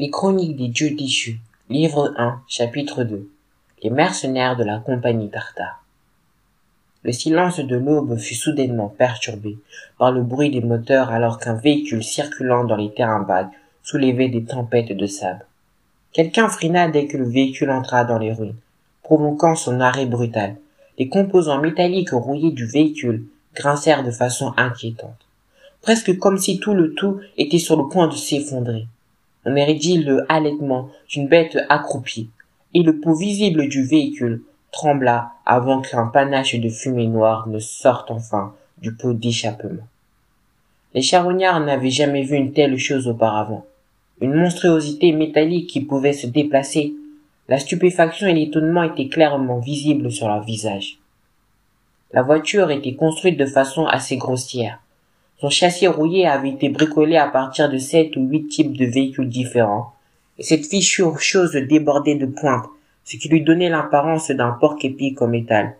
Les Chroniques des Dieux déchus, livre 1, chapitre 2. Les mercenaires de la compagnie tartare. Le silence de l'aube fut soudainement perturbé par le bruit des moteurs alors qu'un véhicule circulant dans les terrains vagues soulevait des tempêtes de sable. Quelqu'un freina dès que le véhicule entra dans les ruines, provoquant son arrêt brutal. Les composants métalliques rouillés du véhicule grincèrent de façon inquiétante, presque comme si tout le tout était sur le point de s'effondrer on aurait dit le halètement d'une bête accroupie, et le pot visible du véhicule trembla avant qu'un panache de fumée noire ne sorte enfin du pot d'échappement. Les charognards n'avaient jamais vu une telle chose auparavant. Une monstruosité métallique qui pouvait se déplacer. La stupéfaction et l'étonnement étaient clairement visibles sur leur visage. La voiture était construite de façon assez grossière. Son châssis rouillé avait été bricolé à partir de sept ou huit types de véhicules différents, et cette fichue chose débordait de pointes, ce qui lui donnait l'apparence d'un porc-épic en métal.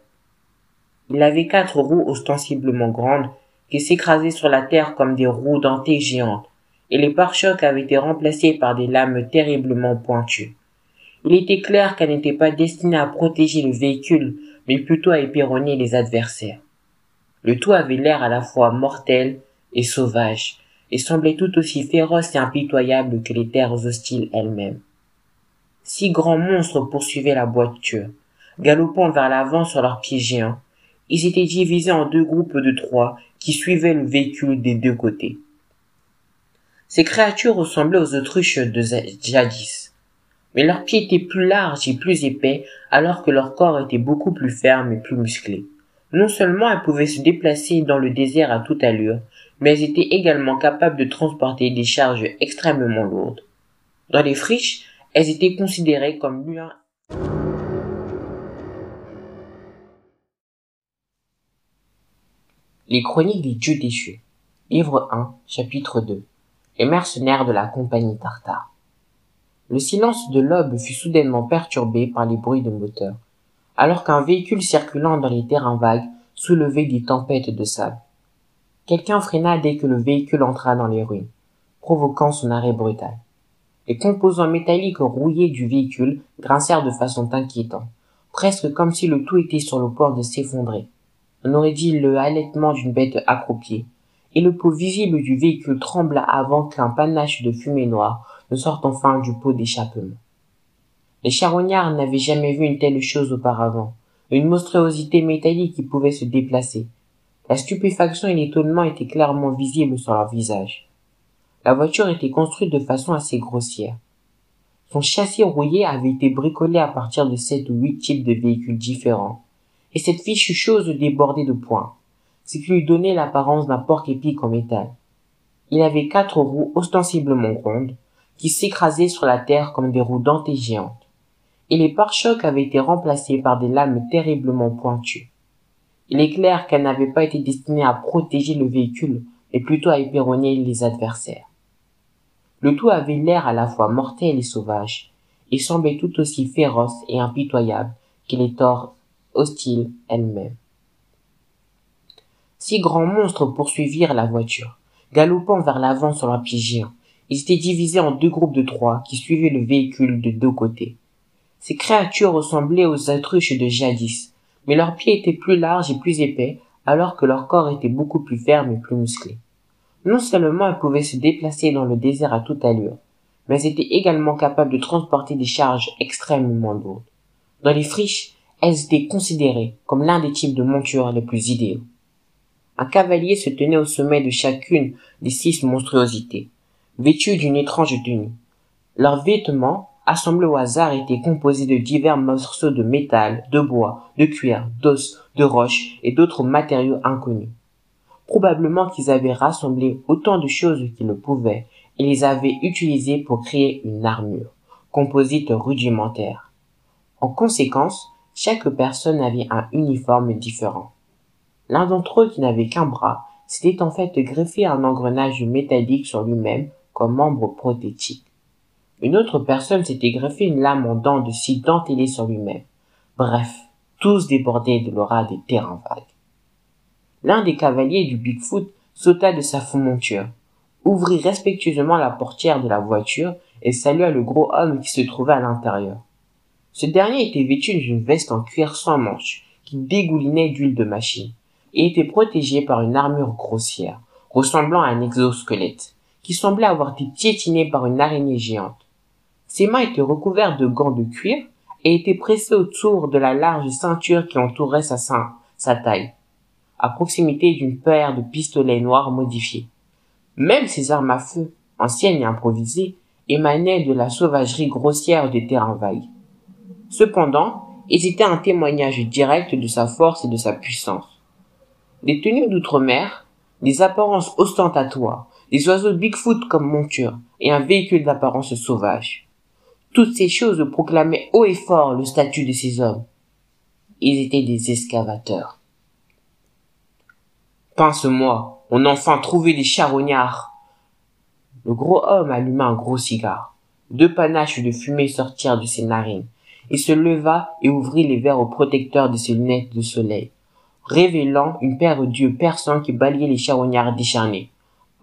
Il avait quatre roues ostensiblement grandes, qui s'écrasaient sur la terre comme des roues dentées géantes, et les pare-chocs avaient été remplacés par des lames terriblement pointues. Il était clair qu'elle n'était pas destinée à protéger le véhicule, mais plutôt à éperonner les adversaires. Le tout avait l'air à la fois mortel et sauvage, et semblait tout aussi féroce et impitoyable que les terres hostiles elles-mêmes. Six grands monstres poursuivaient la voiture, galopant vers l'avant sur leurs pieds géants. Ils étaient divisés en deux groupes de trois qui suivaient le véhicule des deux côtés. Ces créatures ressemblaient aux autruches de jadis, mais leurs pieds étaient plus larges et plus épais alors que leur corps était beaucoup plus ferme et plus musclé. Non seulement elles pouvaient se déplacer dans le désert à toute allure, mais elles étaient également capables de transporter des charges extrêmement lourdes. Dans les friches, elles étaient considérées comme l'un Les Chroniques des Dieux déchus. Livre 1, chapitre 2. Les mercenaires de la compagnie tartare. Le silence de l'aube fut soudainement perturbé par les bruits de moteur, alors qu'un véhicule circulant dans les terrains vagues soulevait des tempêtes de sable. Quelqu'un freina dès que le véhicule entra dans les ruines, provoquant son arrêt brutal. Les composants métalliques rouillés du véhicule grincèrent de façon inquiétante, presque comme si le tout était sur le point de s'effondrer. On aurait dit le halètement d'une bête accroupie, et le pot visible du véhicule trembla avant qu'un panache de fumée noire ne sorte enfin du pot d'échappement. Les charognards n'avaient jamais vu une telle chose auparavant, une monstruosité métallique qui pouvait se déplacer, la stupéfaction et l'étonnement étaient clairement visibles sur leur visage. La voiture était construite de façon assez grossière. Son châssis rouillé avait été bricolé à partir de sept ou huit types de véhicules différents, et cette fichue chose débordait de points, ce qui lui donnait l'apparence d'un porc-épic en métal. Il avait quatre roues ostensiblement rondes, qui s'écrasaient sur la terre comme des roues dentées géantes, et les pare-chocs avaient été remplacés par des lames terriblement pointues. Il est clair qu'elle n'avait pas été destinée à protéger le véhicule, mais plutôt à éperonner les adversaires. Le tout avait l'air à la fois mortel et sauvage, et semblait tout aussi féroce et impitoyable que les torts hostiles elles-mêmes. Six grands monstres poursuivirent la voiture, galopant vers l'avant sur leurs pieds géants. Ils étaient divisés en deux groupes de trois qui suivaient le véhicule de deux côtés. Ces créatures ressemblaient aux autruches de jadis, mais leurs pieds étaient plus larges et plus épais, alors que leur corps était beaucoup plus ferme et plus musclé. Non seulement elles pouvaient se déplacer dans le désert à toute allure, mais elles étaient également capables de transporter des charges extrêmement lourdes. Dans les friches, elles étaient considérées comme l'un des types de montures les plus idéaux. Un cavalier se tenait au sommet de chacune des six monstruosités, vêtues d'une étrange tenue. Leurs vêtements assemblés au hasard étaient composés de divers morceaux de métal, de bois, de cuir, d'os, de roches et d'autres matériaux inconnus. Probablement qu'ils avaient rassemblé autant de choses qu'ils le pouvaient et les avaient utilisées pour créer une armure, composite rudimentaire. En conséquence, chaque personne avait un uniforme différent. L'un d'entre eux qui n'avait qu'un bras s'était en fait greffé un engrenage métallique sur lui-même comme membre prothétique. Une autre personne s'était greffé une lame en dents de scie dentelée sur lui-même. Bref, tous débordaient de l'aura des terrains vagues. L'un des cavaliers du Bigfoot sauta de sa monture, ouvrit respectueusement la portière de la voiture et salua le gros homme qui se trouvait à l'intérieur. Ce dernier était vêtu d'une veste en cuir sans manches, qui dégoulinait d'huile de machine, et était protégé par une armure grossière, ressemblant à un exosquelette, qui semblait avoir été piétiné par une araignée géante. Ses mains étaient recouvertes de gants de cuir et étaient pressées autour de la large ceinture qui entourait sa, taille, à proximité d'une paire de pistolets noirs modifiés. Même ses armes à feu, anciennes et improvisées, émanaient de la sauvagerie grossière des terrains vagues. Cependant, ils étaient un témoignage direct de sa force et de sa puissance. Les tenues d'outre-mer, des apparences ostentatoires, des oiseaux Bigfoot comme monture et un véhicule d'apparence sauvage. Toutes ces choses proclamaient haut et fort le statut de ces hommes. Ils étaient des excavateurs. Pince-moi, on a enfin trouvé des charognards. Le gros homme alluma un gros cigare. Deux panaches de fumée sortirent de ses narines. Il se leva et ouvrit les verres au protecteur de ses lunettes de soleil, révélant une paire d'yeux perçants qui balayaient les charognards décharnés.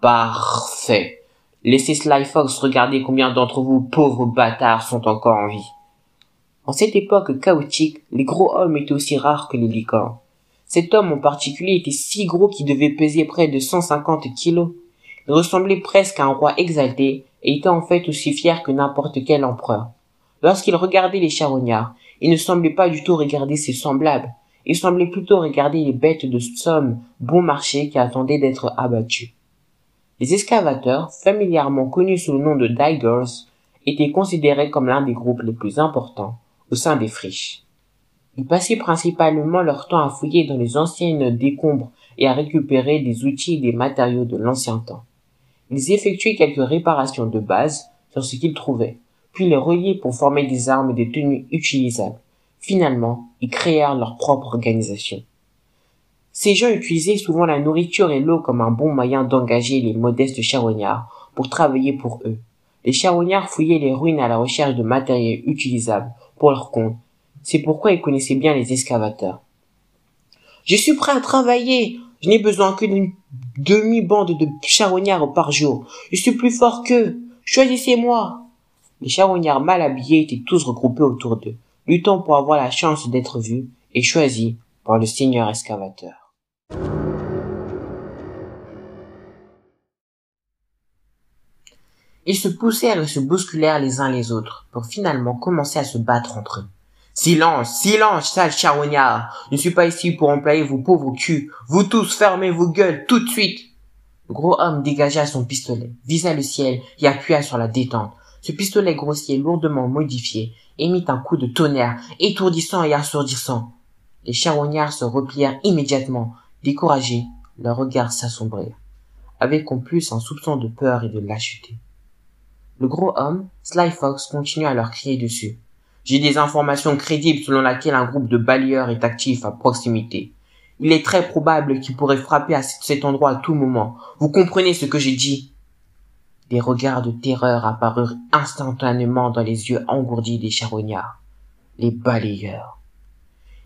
Parfait. Laissez Sly Fox regarder combien d'entre vous, pauvres bâtards, sont encore en vie. En cette époque chaotique, les gros hommes étaient aussi rares que les licornes. Cet homme en particulier était si gros qu'il devait peser près de 150 kilos. Il ressemblait presque à un roi exalté et était en fait aussi fier que n'importe quel empereur. Lorsqu'il regardait les charognards, il ne semblait pas du tout regarder ses semblables. Il semblait plutôt regarder les bêtes de somme bon marché qui attendaient d'être abattues. Les excavateurs, familièrement connus sous le nom de Diggers, étaient considérés comme l'un des groupes les plus importants au sein des friches. Ils passaient principalement leur temps à fouiller dans les anciennes décombres et à récupérer des outils et des matériaux de l'ancien temps. Ils effectuaient quelques réparations de base sur ce qu'ils trouvaient, puis les reliaient pour former des armes et des tenues utilisables. Finalement, ils créèrent leur propre organisation. Ces gens utilisaient souvent la nourriture et l'eau comme un bon moyen d'engager les modestes charognards pour travailler pour eux. Les charognards fouillaient les ruines à la recherche de matériel utilisable pour leur compte. C'est pourquoi ils connaissaient bien les excavateurs. Je suis prêt à travailler. Je n'ai besoin que d'une demi-bande de charognards par jour. Je suis plus fort qu'eux. Choisissez-moi. Les charognards mal habillés étaient tous regroupés autour d'eux, luttant pour avoir la chance d'être vus et choisis par le seigneur excavateur. Ils se poussèrent et se bousculèrent les uns les autres, pour finalement commencer à se battre entre eux. Silence, silence, sale charognard. Je ne suis pas ici pour employer vos pauvres culs. Vous tous fermez vos gueules tout de suite. Le gros homme dégagea son pistolet, visa le ciel et appuya sur la détente. Ce pistolet grossier lourdement modifié émit un coup de tonnerre, étourdissant et assourdissant. Les charognards se replièrent immédiatement, découragés, leurs regards s'assombrèrent, avec en plus un soupçon de peur et de lâcheté. Le gros homme, Sly Fox, continua à leur crier dessus. J'ai des informations crédibles selon lesquelles un groupe de balayeurs est actif à proximité. Il est très probable qu'il pourrait frapper à cet endroit à tout moment. Vous comprenez ce que j'ai dit? Des regards de terreur apparurent instantanément dans les yeux engourdis des charognards. Les balayeurs.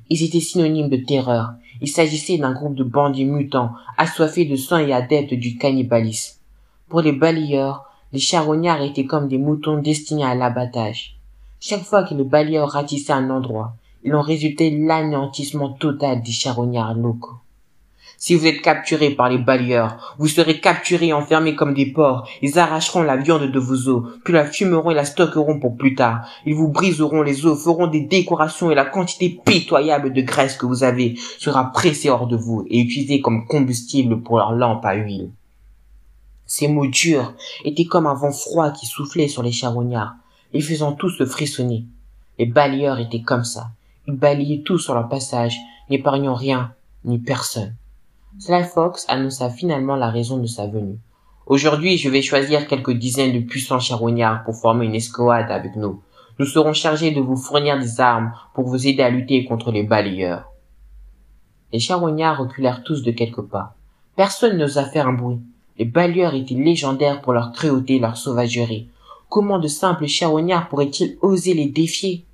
Ils étaient synonymes de terreur. Il s'agissait d'un groupe de bandits mutants, assoiffés de sang et adeptes du cannibalisme. Pour les balayeurs, les charognards étaient comme des moutons destinés à l'abattage. Chaque fois que les balayeurs ratissaient un endroit, il en résultait l'anéantissement total des charognards locaux. Si vous êtes capturés par les balayeurs, vous serez capturés et enfermés comme des porcs. Ils arracheront la viande de vos os, puis la fumeront et la stockeront pour plus tard. Ils vous briseront les os, feront des décorations et la quantité pitoyable de graisse que vous avez sera pressée hors de vous et utilisée comme combustible pour leurs lampes à huile. Ces mots durs étaient comme un vent froid qui soufflait sur les charognards, les faisant tous se frissonner. Les balayeurs étaient comme ça. Ils balayaient tout sur leur passage, n'épargnant rien, ni personne. Sly Fox annonça finalement la raison de sa venue. Aujourd'hui, je vais choisir quelques dizaines de puissants charognards pour former une escouade avec nous. Nous serons chargés de vous fournir des armes pour vous aider à lutter contre les balayeurs. Les charognards reculèrent tous de quelques pas. Personne n'osa faire un bruit. Les balayeurs étaient légendaires pour leur cruauté et leur sauvagerie. Comment de simples charognards pourraient-ils oser les défier?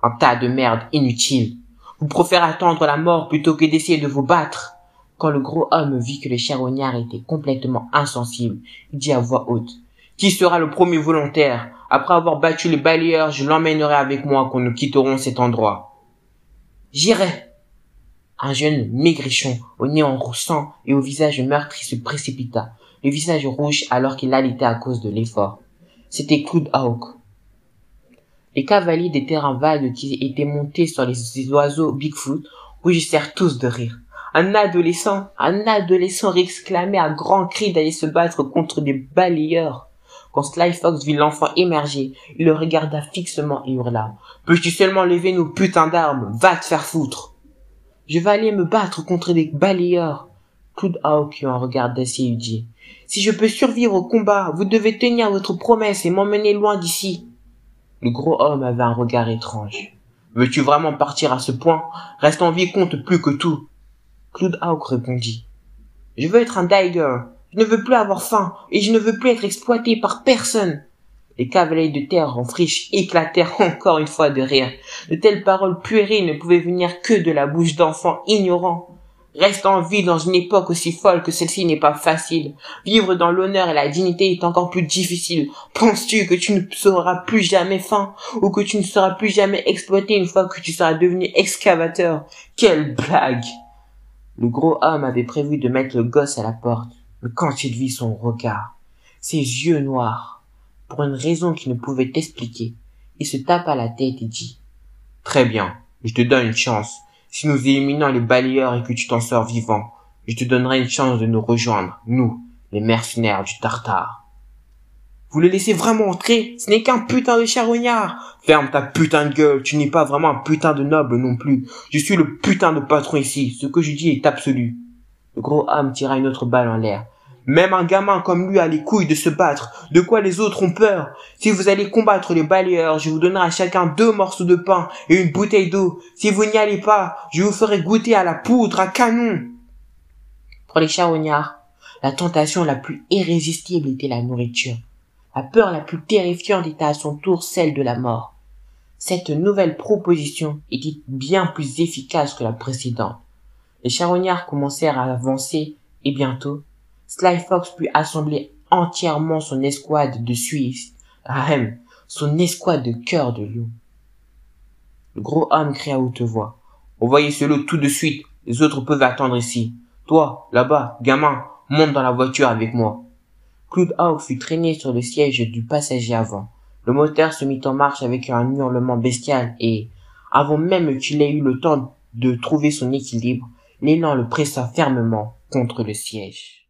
Un tas de merde inutile. Vous préférez attendre la mort plutôt que d'essayer de vous battre. Quand le gros homme vit que les charognards étaient complètement insensibles, il dit à voix haute Qui sera le premier volontaire? Après avoir battu les balayeurs, je l'emmènerai avec moi quand nous quitterons cet endroit. J'irai. Un jeune maigrichon, au nez en roussant et au visage meurtri se précipita, le visage rouge alors qu'il alitait à cause de l'effort. C'était Claude Hawk. Les cavaliers des terrains vagues qui étaient montés sur les oiseaux Bigfoot rougissèrent tous de rire. Un adolescent, un adolescent réclamait à grands cris d'aller se battre contre des balayeurs. Quand Sly Fox vit l'enfant émerger, il le regarda fixement et hurla. Peux-tu seulement lever nos putains d'armes? Va te faire foutre! Je vais aller me battre contre des balayeurs. Claude Hawk eut un regard d'acier dit. Si je peux survivre au combat, vous devez tenir votre promesse et m'emmener loin d'ici. Le gros homme avait un regard étrange. Veux-tu vraiment partir à ce point? Reste en vie compte plus que tout. Claude Hawk répondit. Je veux être un Tiger. Je ne veux plus avoir faim et je ne veux plus être exploité par personne. Les cavaliers de terre en friche éclatèrent encore une fois de rire. De telles paroles puériles ne pouvaient venir que de la bouche d'enfants ignorants. Reste en vie dans une époque aussi folle que celle-ci n'est pas facile. Vivre dans l'honneur et la dignité est encore plus difficile. Penses-tu que tu ne seras plus jamais faim ou que tu ne seras plus jamais exploité une fois que tu seras devenu excavateur? Quelle blague Le gros homme avait prévu de mettre le gosse à la porte, mais quand il vit son regard, ses yeux noirs, pour une raison qu'il ne pouvait expliquer, il se tapa la tête et dit Très bien, je te donne une chance si nous éliminons les balayeurs et que tu t'en sors vivant, je te donnerai une chance de nous rejoindre, nous, les mercenaires du Tartare. Vous le laissez vraiment entrer? Ce n'est qu'un putain de charognard Ferme ta putain de gueule, tu n'es pas vraiment un putain de noble non plus. Je suis le putain de patron ici, ce que je dis est absolu. Le gros homme tira une autre balle en l'air. Même un gamin comme lui a les couilles de se battre. De quoi les autres ont peur Si vous allez combattre les balayeurs, je vous donnerai à chacun deux morceaux de pain et une bouteille d'eau. Si vous n'y allez pas, je vous ferai goûter à la poudre à canon. Pour les charognards, la tentation la plus irrésistible était la nourriture. La peur la plus terrifiante était à son tour celle de la mort. Cette nouvelle proposition était bien plus efficace que la précédente. Les charognards commencèrent à avancer et bientôt Sly Fox put assembler entièrement son escouade de Suisse, Ahem, son escouade de cœur de lion. Le gros homme cria à haute voix. Envoyez ce lot tout de suite, les autres peuvent attendre ici. Toi, là-bas, gamin, monte dans la voiture avec moi. Claude Hawk fut traîné sur le siège du passager avant. Le moteur se mit en marche avec un hurlement bestial et, avant même qu'il ait eu le temps de trouver son équilibre, l'élan le pressa fermement contre le siège.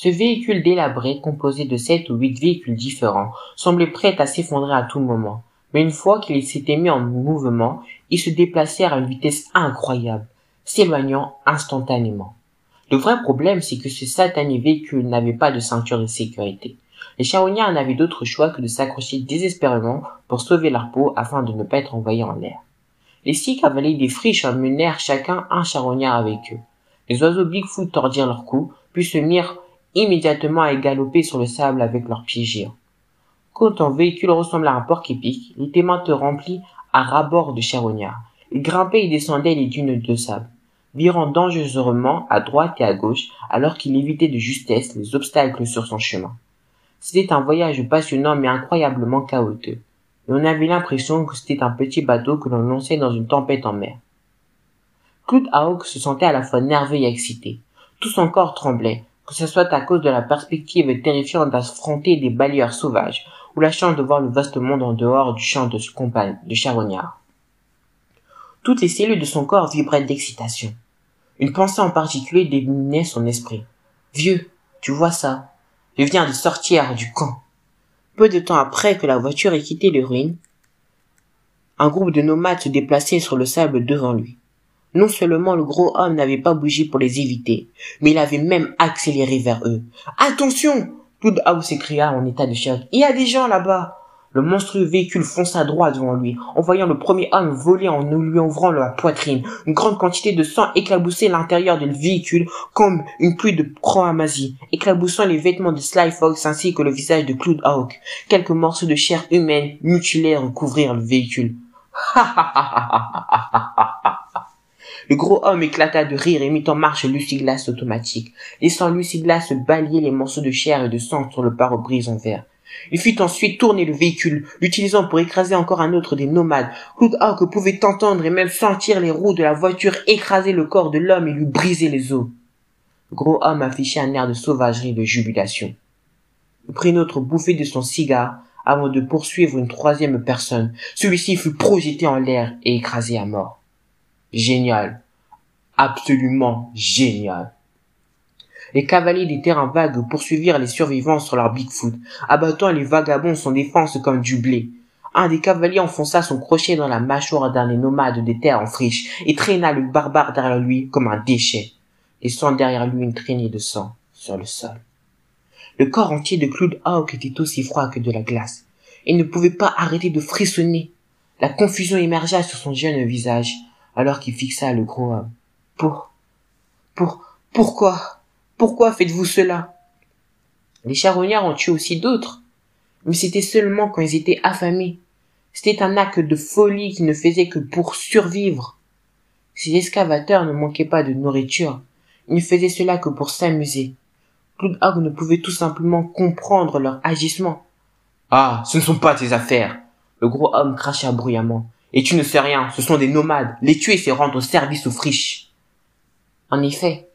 Ce véhicule délabré, composé de sept ou huit véhicules différents, semblait prêt à s'effondrer à tout moment. Mais une fois qu'il s'était mis en mouvement, ils se déplacèrent à une vitesse incroyable, s'éloignant instantanément. Le vrai problème, c'est que ce satané véhicule n'avait pas de ceinture de sécurité. Les charognards n'avaient d'autre choix que de s'accrocher désespérément pour sauver leur peau afin de ne pas être envoyés en l'air. Les six cavaliers des friches emmenèrent chacun un charognard avec eux. Les oiseaux Bigfoot tordirent leur cou, puis se mirent immédiatement à galoper sur le sable avec leurs pieds géants. Quand un véhicule ressemblait à un porc-épic, les témoins te remplis à rabord de charognards. Ils grimpaient et descendaient les dunes de sable, virant dangereusement à droite et à gauche alors qu'il évitait de justesse les obstacles sur son chemin. C'était un voyage passionnant mais incroyablement chaotique on avait l'impression que c'était un petit bateau que l'on lançait dans une tempête en mer. Claude Hawk se sentait à la fois nerveux et excité. Tout son corps tremblait, que ce soit à cause de la perspective terrifiante d'affronter des balayeurs sauvages, ou la chance de voir le vaste monde en dehors du champ de compagne, de charognard. Toutes les cellules de son corps vibraient d'excitation. Une pensée en particulier dominait son esprit. Vieux, tu vois ça? Je viens de sortir du camp. Peu de temps après que la voiture ait quitté les ruines, un groupe de nomades se déplaçait sur le sable devant lui. Non seulement le gros homme n'avait pas bougé pour les éviter, mais il avait même accéléré vers eux. Attention! House s'écria en état de choc. Il y a des gens là-bas! Le monstrueux véhicule fonça droit devant lui, en voyant le premier homme voler en lui ouvrant la poitrine. Une grande quantité de sang éclaboussait l'intérieur du véhicule comme une pluie de croamazie, éclaboussant les vêtements de Sly Fox ainsi que le visage de Claude Hawk. Quelques morceaux de chair humaine mutilés recouvrirent le véhicule. Le gros homme éclata de rire et mit en marche Lucy Glass automatique, laissant Lucy Glass balayer les morceaux de chair et de sang sur le pare-brise en verre. Il fit ensuite tourner le véhicule, l'utilisant pour écraser encore un autre des nomades. Cloud Hawk pouvait entendre et même sentir les roues de la voiture écraser le corps de l'homme et lui briser les os. Le gros homme affichait un air de sauvagerie et de jubilation. Il prit une autre bouffée de son cigare avant de poursuivre une troisième personne. Celui-ci fut projeté en l'air et écrasé à mort. Génial. Absolument génial. Les cavaliers des terrains vagues poursuivirent les survivants sur leur Bigfoot, abattant les vagabonds sans défense comme du blé. Un des cavaliers enfonça son crochet dans la mâchoire d'un des nomades des terres en friche et traîna le barbare derrière lui comme un déchet, laissant derrière lui une traînée de sang sur le sol. Le corps entier de Claude Hawk était aussi froid que de la glace. Il ne pouvait pas arrêter de frissonner. La confusion émergea sur son jeune visage, alors qu'il fixa le gros homme. Pour, pour, pourquoi, pourquoi faites-vous cela? Les charognards ont tué aussi d'autres, mais c'était seulement quand ils étaient affamés. C'était un acte de folie qui ne faisait que pour survivre. Ces excavateurs ne manquaient pas de nourriture. Ils ne faisaient cela que pour s'amuser. Hawk ne pouvait tout simplement comprendre leur agissement. Ah, ce ne sont pas tes affaires. Le gros homme cracha bruyamment. Et tu ne sais rien, ce sont des nomades. Les tuer, c'est rendre service aux friches. En effet,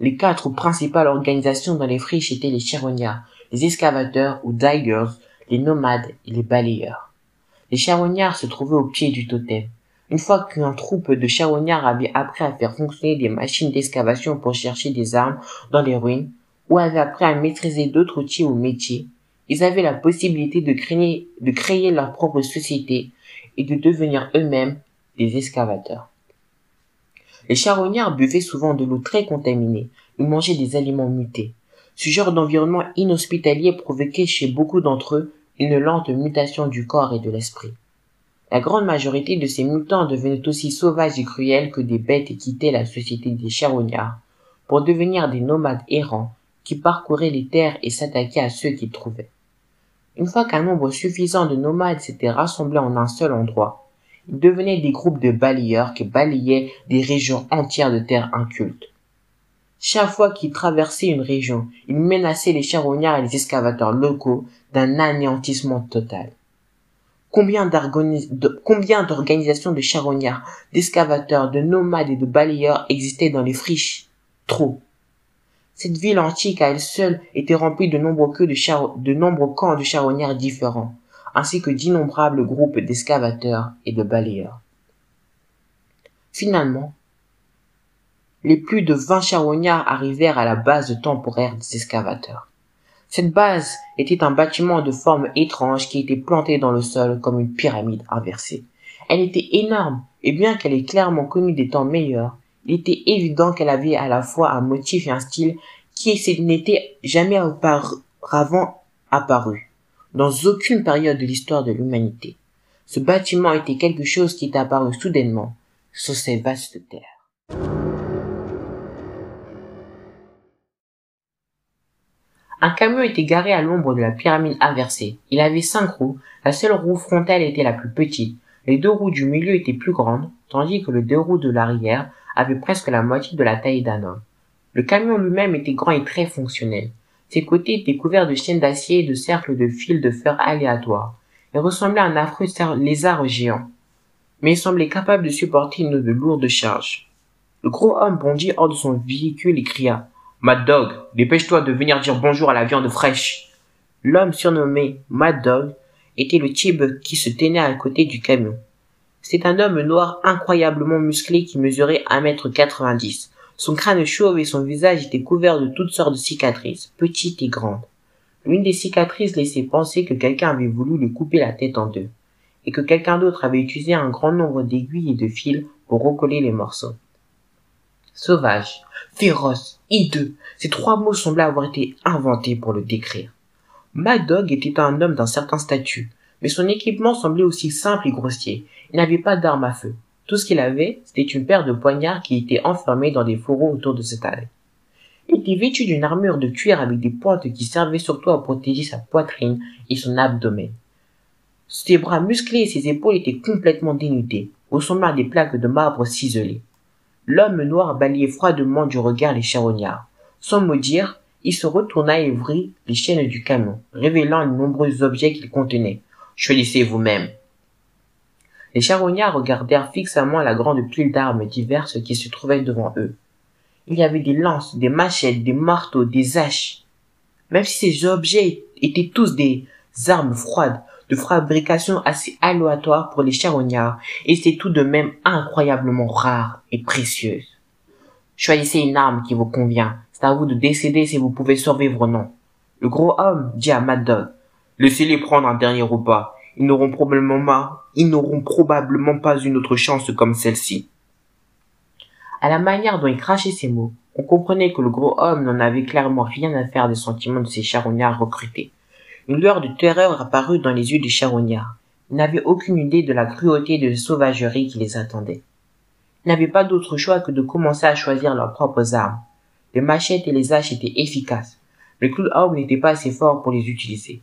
les quatre principales organisations dans les friches étaient les charognards, les excavateurs ou diggers, les nomades et les balayeurs. Les charognards se trouvaient au pied du totem. Une fois qu'une troupe de charognards avait appris à faire fonctionner des machines d'excavation pour chercher des armes dans les ruines, ou avaient appris à maîtriser d'autres outils ou métiers, ils avaient la possibilité de créer, de créer leur propre société et de devenir eux-mêmes des excavateurs. Les charognards buvaient souvent de l'eau très contaminée, ou mangeaient des aliments mutés. Ce genre d'environnement inhospitalier provoquait chez beaucoup d'entre eux une lente mutation du corps et de l'esprit. La grande majorité de ces mutants devenaient aussi sauvages et cruels que des bêtes et quittaient la société des charognards pour devenir des nomades errants qui parcouraient les terres et s'attaquaient à ceux qu'ils trouvaient. Une fois qu'un nombre suffisant de nomades s'était rassemblé en un seul endroit, ils devenaient des groupes de balayeurs qui balayaient des régions entières de terres incultes. Chaque fois qu'ils traversaient une région, ils menaçaient les charognards et les excavateurs locaux d'un anéantissement total. Combien d'organisations de charognards, d'excavateurs, de nomades et de balayeurs existaient dans les friches? Trop. Cette ville antique à elle seule était remplie de nombreux, de, de nombreux camps de charognards différents, ainsi que d'innombrables groupes d'excavateurs et de balayeurs. Finalement, les plus de vingt charognards arrivèrent à la base temporaire des excavateurs. Cette base était un bâtiment de forme étrange qui était planté dans le sol comme une pyramide inversée. Elle était énorme, et bien qu'elle ait clairement connu des temps meilleurs, il était évident qu'elle avait à la fois un motif et un style qui n'était jamais auparavant apparu dans aucune période de l'histoire de l'humanité. Ce bâtiment était quelque chose qui est apparu soudainement sur ces vastes terres. Un camion était garé à l'ombre de la pyramide inversée. Il avait cinq roues. La seule roue frontale était la plus petite. Les deux roues du milieu étaient plus grandes, tandis que les deux roues de l'arrière avait presque la moitié de la taille d'un homme. Le camion lui-même était grand et très fonctionnel. Ses côtés étaient couverts de chaînes d'acier et de cercles de fils de fer aléatoires. Il ressemblait à un affreux lézard géant. Mais il semblait capable de supporter une de lourdes charges. Le gros homme bondit hors de son véhicule et cria Mad Dog, dépêche-toi de venir dire bonjour à la viande fraîche. L'homme surnommé Mad Dog était le type qui se tenait à côté du camion. C'est un homme noir incroyablement musclé qui mesurait un mètre quatre-vingt-dix. Son crâne chauve et son visage étaient couverts de toutes sortes de cicatrices, petites et grandes. L'une des cicatrices laissait penser que quelqu'un avait voulu lui couper la tête en deux, et que quelqu'un d'autre avait utilisé un grand nombre d'aiguilles et de fils pour recoller les morceaux. Sauvage, féroce, hideux, ces trois mots semblaient avoir été inventés pour le décrire. Mad Dog était un homme d'un certain statut, mais son équipement semblait aussi simple et grossier. Il n'avait pas d'arme à feu. Tout ce qu'il avait, c'était une paire de poignards qui étaient enfermés dans des fourreaux autour de sa taille. Il était vêtu d'une armure de cuir avec des pointes qui servaient surtout à protéger sa poitrine et son abdomen. Ses bras musclés et ses épaules étaient complètement dénudés, ressemblant à des plaques de marbre ciselées. L'homme noir balayait froidement du regard les charognards. Sans mot dire, il se retourna et ouvrit les chaînes du camion, révélant les nombreux objets qu'il contenait. Choisissez vous-même. Les charognards regardèrent fixement la grande pile d'armes diverses qui se trouvait devant eux. Il y avait des lances, des machettes, des marteaux, des haches. Même si ces objets étaient tous des armes froides, de fabrication assez aléatoire pour les charognards, et c'est tout de même incroyablement rare et précieuse. Choisissez une arme qui vous convient. C'est à vous de décider si vous pouvez survivre ou non. Le gros homme dit à Mad laissez-les prendre un dernier repas. Ils n'auront probablement pas, ils n'auront probablement pas une autre chance comme celle-ci. À la manière dont il crachait ces mots, on comprenait que le gros homme n'en avait clairement rien à faire des sentiments de ses charognards recrutés. Une lueur de terreur apparut dans les yeux du charognard. Il n'avait aucune idée de la cruauté et de la sauvagerie qui les attendait. Ils n'avaient pas d'autre choix que de commencer à choisir leurs propres armes. Les machettes et les haches étaient efficaces, mais Cloudhawk n'était pas assez fort pour les utiliser.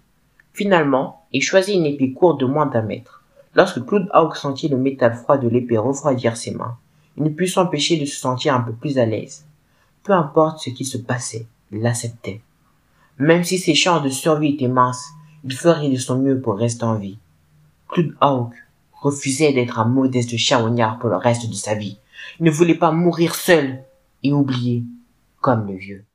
Finalement, il choisit une épée courte de moins d'un mètre. Lorsque Cloudhawk sentit le métal froid de l'épée refroidir ses mains, il ne put s'empêcher de se sentir un peu plus à l'aise. Peu importe ce qui se passait, il l'acceptait. Même si ses chances de survie étaient minces, il ferait de son mieux pour rester en vie. Hawk refusait d'être un modeste charognard pour le reste de sa vie. Il ne voulait pas mourir seul et oublié, comme le vieux.